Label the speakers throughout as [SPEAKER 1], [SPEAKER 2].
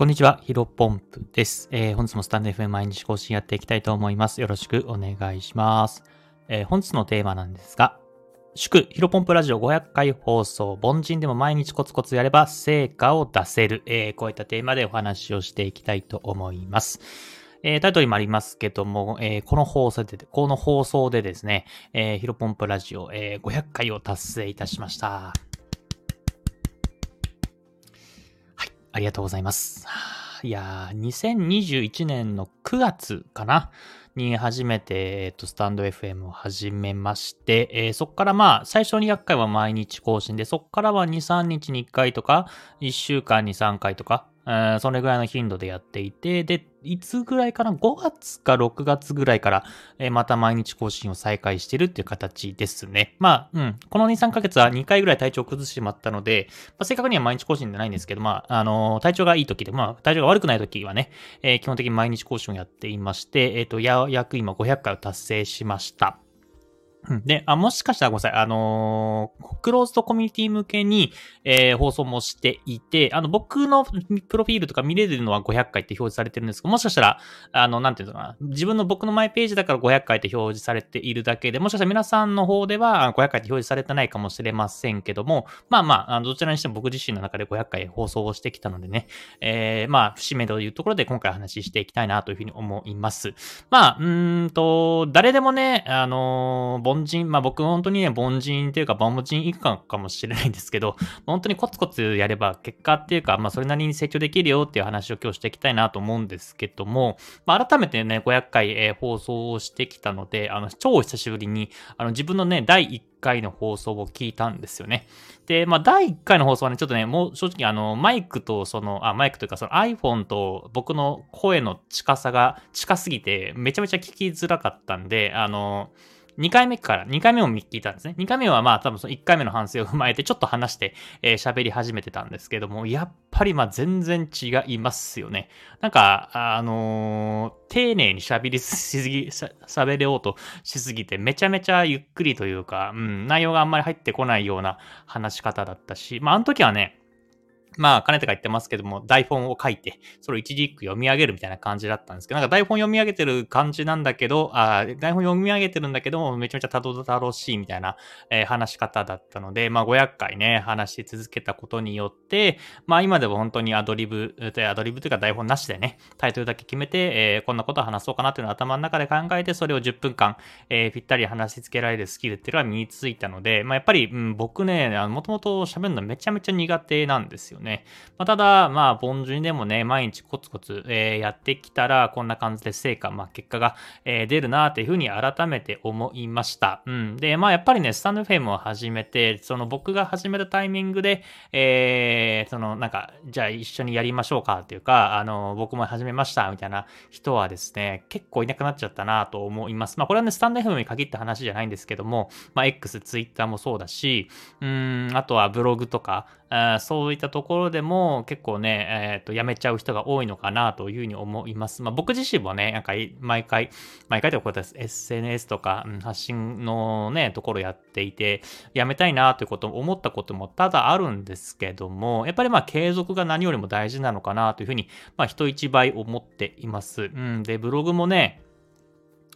[SPEAKER 1] こんにちは、ヒロポンプです。えー、本日もスタンド FM 毎日更新やっていきたいと思います。よろしくお願いします。えー、本日のテーマなんですが、祝、ヒロポンプラジオ500回放送、凡人でも毎日コツコツやれば成果を出せる、えー、こういったテーマでお話をしていきたいと思います。えー、タイトルにもありますけども、えー、この放送で、この放送でですね、えー、ヒロポンプラジオ、えー、500回を達成いたしました。ありがとうございます。いやー、2021年の9月かな？に初めて、えっと、スタンド FM を始めまして、えー、そっからまあ、最初200回は毎日更新で、そっからは2、3日に1回とか、1週間に3回とか、えそれぐらいの頻度でやっていて、で、いつぐらいかな ?5 月か6月ぐらいから、えー、また毎日更新を再開してるっていう形ですね。まあ、うん。この2、3ヶ月は2回ぐらい体調を崩してしまったので、まあ、正確には毎日更新じゃないんですけど、まあ、あのー、体調がいい時で、まあ、体調が悪くない時はね、えー、基本的に毎日更新をやっていまして、えっ、と、や、約今500回を達成しました。で、あ、もしかしたらごめんなさい。あのー、クローズドコミュニティ向けに、えー、放送もしていて、あの、僕のプロフィールとか見れるのは500回って表示されてるんですけど、もしかしたら、あの、なんていうのかな。自分の僕のマイページだから500回って表示されているだけで、もしかしたら皆さんの方では500回って表示されてないかもしれませんけども、まあまあ、どちらにしても僕自身の中で500回放送をしてきたのでね、えー、まあ、節目というところで今回話していきたいなというふうに思います。まあ、うんと、誰でもね、あのー凡人、まあ僕本当にね、凡人っていうか凡人以下かもしれないんですけど、本当にコツコツやれば結果っていうか、まあそれなりに成長できるよっていう話を今日していきたいなと思うんですけども、まあ改めてね、500回、え、放送をしてきたので、あの、超久しぶりに、あの自分のね、第1回の放送を聞いたんですよね。で、まあ、第1回の放送はね、ちょっとね、もう正直あの、マイクとその、あ、マイクというかその iPhone と僕の声の近さが近すぎて、めちゃめちゃ聞きづらかったんで、あの、2回目から、2回目も聞いたんですね。2回目はまあ多分その1回目の反省を踏まえてちょっと話してえー、喋り始めてたんですけども、やっぱりまあ全然違いますよね。なんか、あのー、丁寧に喋りしすぎ、喋れようとしすぎて、めちゃめちゃゆっくりというか、うん、内容があんまり入ってこないような話し方だったし、まああの時はね、まあ、かねてか言ってますけども、台本を書いて、それを一字一句読み上げるみたいな感じだったんですけど、なんか台本読み上げてる感じなんだけど、あ台本読み上げてるんだけども、めちゃめちゃたどたどしいみたいな、えー、話し方だったので、まあ、500回ね、話し続けたことによって、まあ、今でも本当にアドリブ、アドリブというか台本なしでね、タイトルだけ決めて、えー、こんなことを話そうかなっていうのを頭の中で考えて、それを10分間、えー、ぴったり話し付けられるスキルっていうのは身についたので、まあ、やっぱり、うん、僕ね、もともと喋るのめちゃめちゃ苦手なんですよね。ねまあ、ただ、まあ、凡人でもね、毎日コツコツ、えー、やってきたら、こんな感じで成果、まあ、結果が、えー、出るなっていうふうに改めて思いました。うん。で、まあ、やっぱりね、スタンドフェームを始めて、その僕が始めたタイミングで、えー、その、なんか、じゃあ一緒にやりましょうかっていうか、あの、僕も始めました、みたいな人はですね、結構いなくなっちゃったなと思います。まあ、これはね、スタンド FM に限った話じゃないんですけども、まあ、X、Twitter もそうだし、うん、あとはブログとか、あそういったところでも結構ね、えっ、ー、と、やめちゃう人が多いのかなというふうに思います。まあ、僕自身もね、なんか毎回、毎回ということです。SNS とか、うん、発信のね、ところやっていて、やめたいなということを思ったことも多々あるんですけども、やっぱりまあ継続が何よりも大事なのかなというふうに、まあ人一倍思っています。うん。で、ブログもね、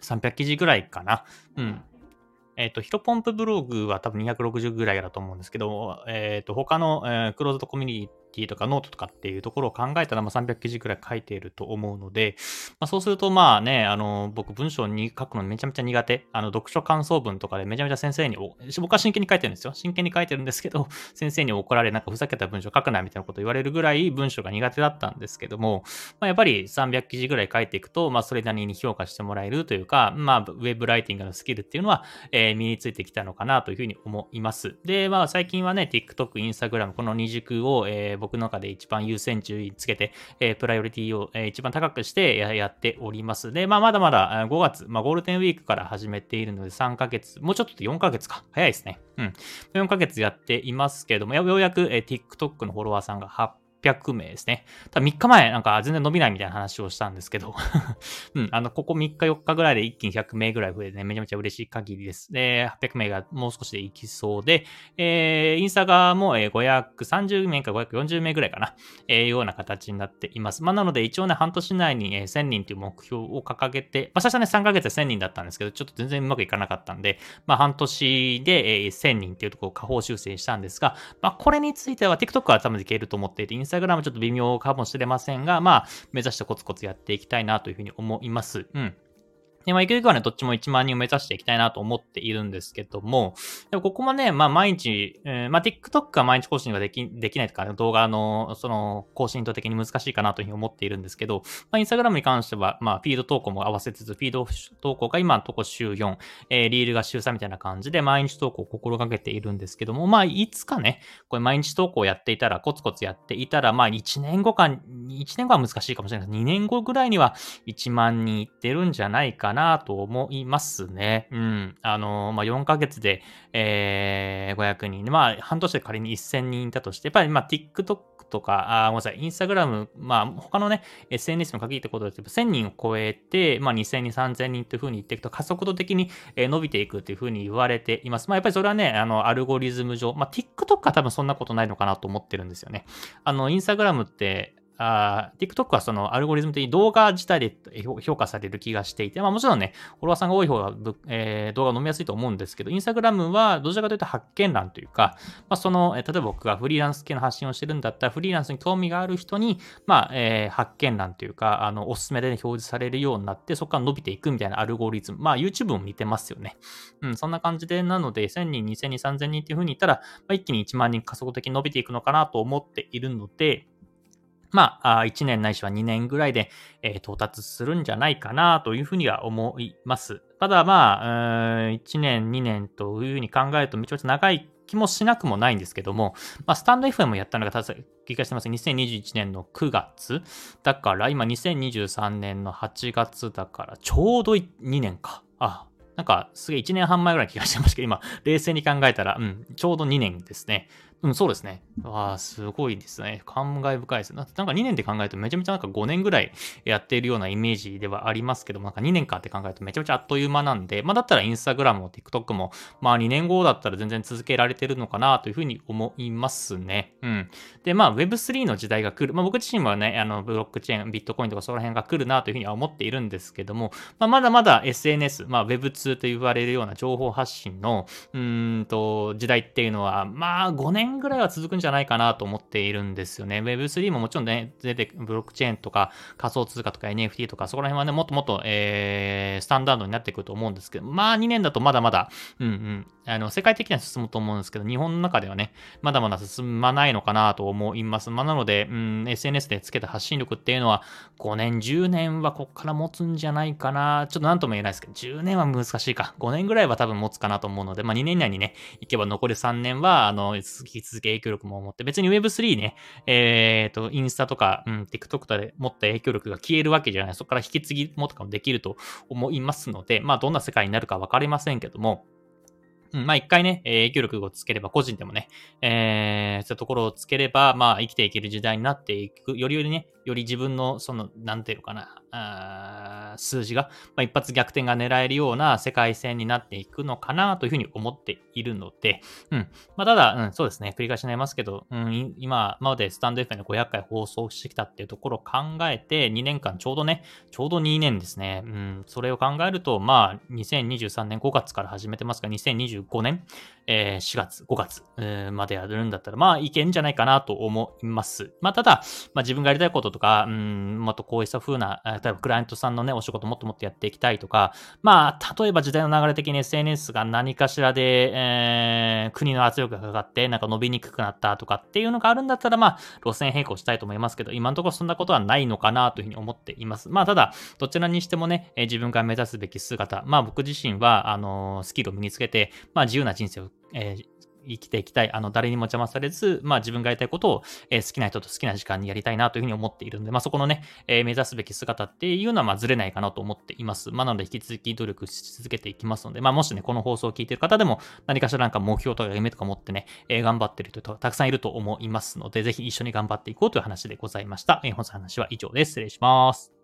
[SPEAKER 1] 300記事ぐらいかな。うん。えっ、ー、と、ヒロポンプブログは多分260ぐらいだと思うんですけど、えっ、ー、と、他の、えー、クローズドコミュニティとかノートとかっていうところを考えたら、まあ、300記事くらい書いていると思うので、まあ、そうするとまあね、あの、僕文章に書くのめちゃめちゃ苦手。あの、読書感想文とかでめちゃめちゃ先生に、僕は真剣に書いてるんですよ。真剣に書いてるんですけど、先生に怒られ、なんかふざけた文章書くなみたいなこと言われるぐらい文章が苦手だったんですけども、まあ、やっぱり300記事ぐらい書いていくと、まあ、それなりに評価してもらえるというか、まあ、ウェブライティングのスキルっていうのは、えー、身についてきたのかなというふうに思います。で、まあ、最近はね、TikTok、Instagram、この二軸を、えー、僕の中で一番優先順位つけて、えー、プライオリティを、えー、一番高くしてやっております。で、まあ、まだまだ5月、まあ、ゴールデンウィークから始めているので3ヶ月、もうちょっとで4ヶ月か。早いですね。うん。4ヶ月やっていますけれども、ようやく、えー、TikTok のフォロワーさんが800 600名ですね。ただ3日前なんか全然伸びないみたいな話をしたんですけど うん、あの、ここ3日4日ぐらいで一気に100名ぐらい増えてね、めちゃめちゃ嬉しい限りです。で、800名がもう少しでいきそうで、えー、インスタ側も530名か540名ぐらいかな、えー、ような形になっています。まあ、なので一応ね、半年内に1000人という目標を掲げて、まあ、最初はね、3ヶ月で1000人だったんですけど、ちょっと全然うまくいかなかったんで、まあ、半年で1000人っていうところを下方修正したんですが、まあ、これについては TikTok は多分いけると思っていて、Instagram ちょっと微妙かもしれませんが、まあ、目指してコツコツやっていきたいなというふうに思います。うん。で、まあ、ゆくゆくはね、どっちも1万人を目指していきたいなと思っているんですけども、でもここもね、まあ、毎日、えー、まあ、TikTok は毎日更新ができ、できないとか、ね動画の、その、更新度的に難しいかなというふうに思っているんですけど、まあ、Instagram に関しては、まあ、フィード投稿も合わせつつ、フィード投稿が今のとこ週4、えー、リールが週3みたいな感じで、毎日投稿を心がけているんですけども、まあ、いつかね、これ毎日投稿をやっていたら、コツコツやっていたら、まあ、1年後か、1年後は難しいかもしれないです。2年後ぐらいには1万人いってるんじゃないかななと思いますね。うん。あの、まあ、4ヶ月で、えー、500人。まあ、半年で仮に1000人いたとして、やっぱり、まあ、TikTok とか、あ、ごめんなさい、インスタグラム、まあ、他のね、SNS の限ったことで、1000人を超えて、まあ、2000人、3000人というふうに言っていくと、加速度的に伸びていくというふうに言われています。まあ、やっぱりそれはね、あの、アルゴリズム上、まあ、TikTok は多分そんなことないのかなと思ってるんですよね。あの、インスタグラムって、あ TikTok はそのアルゴリズム的に動画自体で評価される気がしていて、まあもちろんね、フォロワーさんが多い方が、えー、動画を飲みやすいと思うんですけど、インスタグラムはどちらかというと発見欄というか、まあその、例えば僕がフリーランス系の発信をしてるんだったら、フリーランスに興味がある人に、まあ、えー、発見欄というか、あの、おすすめで、表示されるようになって、そこから伸びていくみたいなアルゴリズム。まあ YouTube も似てますよね。うん、そんな感じで、なので、1000人、2000人、3000人っていう風に言ったら、まあ、一気に1万人加速的に伸びていくのかなと思っているので、まあ、1年ないしは2年ぐらいで、えー、到達するんじゃないかなというふうには思います。ただまあ、1年、2年というふうに考えるとめちゃめちゃ長い気もしなくもないんですけども、まあ、スタンド FM やったのが、ただ、聞かしてます。2021年の9月。だから、今2023年の8月だから、ちょうど2年か。あ、なんか、すげえ1年半前ぐらい気がしてましたけど、今、冷静に考えたら、うん、ちょうど2年ですね。うん、そうですね。わあ、すごいですね。感慨深いです。なんか2年で考えるとめちゃめちゃなんか5年ぐらい やっているようなイメージではありますけども、なんか2年かって考えるとめちゃめちゃあっという間なんで、まあだったらインスタグラムも TikTok も、まあ2年後だったら全然続けられてるのかなというふうに思いますね。うん。で、まあ Web3 の時代が来る。まあ僕自身はね、あの、ブロックチェーン、ビットコインとかその辺が来るなというふうには思っているんですけども、まあまだまだ SNS、まあ Web2 と言われるような情報発信の、うんと、時代っていうのは、まあ5年年ぐらいは続くんじゃないかなと思っているんですよね。Web3 ももちろんね、出て、ブロックチェーンとか仮想通貨とか NFT とか、そこら辺はね、もっともっと、えー、スタンダードになってくると思うんですけど、まあ2年だとまだまだ、うんうん、あの、世界的には進むと思うんですけど、日本の中ではね、まだまだ進まないのかなと思います。まあなので、うん、SNS でつけた発信力っていうのは、5年、10年はこっから持つんじゃないかな。ちょっとなんとも言えないですけど、10年は難しいか。5年ぐらいは多分持つかなと思うので、まあ2年以内にね、行けば残り3年は、あの、き続け影響力も持って、別に Web3 ね、えっ、ー、と、インスタとか、うん、TikTok とかで持った影響力が消えるわけじゃない。そこから引き継ぎもとかもできると思いますので、まあどんな世界になるかわかりませんけども、うん、まあ一回ね、影響力をつければ、個人でもね、えー、そういうところをつければ、まあ生きていける時代になっていく、よりよりね、より自分の、その、なんていうのかな、あ数字が、まあ、一発逆転が狙えるような世界戦になっていくのかなというふうに思っているので、うん。まあ、ただ、うん、そうですね、繰り返しになりますけど、うん、今までスタンド FM で500回放送してきたっていうところを考えて、2年間ちょうどね、ちょうど2年ですね、うん、それを考えると、まあ、2023年5月から始めてますが、2025年、えー、4月、5月、えー、までやるんだったら、まあ、いけんじゃないかなと思います。まあ、ただ、まあ、自分がやりたいこととか、うん、もっとこうした風な、例えばクライアントさんのね、お仕事もっともっとやっていきたいとか、まあ、例えば時代の流れ的に SNS が何かしらで、えー、国の圧力がかかって、なんか伸びにくくなったとかっていうのがあるんだったら、まあ、路線変更したいと思いますけど、今のところそんなことはないのかなというふうに思っています。まあ、ただ、どちらにしてもね、え自分が目指すべき姿、まあ、僕自身は、あのスキルを身につけて、まあ、自由な人生をえー、生きていきたい。あの、誰にも邪魔されず、まあ自分がやりたいことを、えー、好きな人と好きな時間にやりたいなというふうに思っているので、まあそこのね、えー、目指すべき姿っていうのは、まあずれないかなと思っています。まあなので引き続き努力し続けていきますので、まあもしね、この放送を聞いている方でも、何かしらなんか目標とか夢とか持ってね、えー、頑張ってる人とたくさんいると思いますので、ぜひ一緒に頑張っていこうという話でございました。えー、本日の話は以上です。失礼します。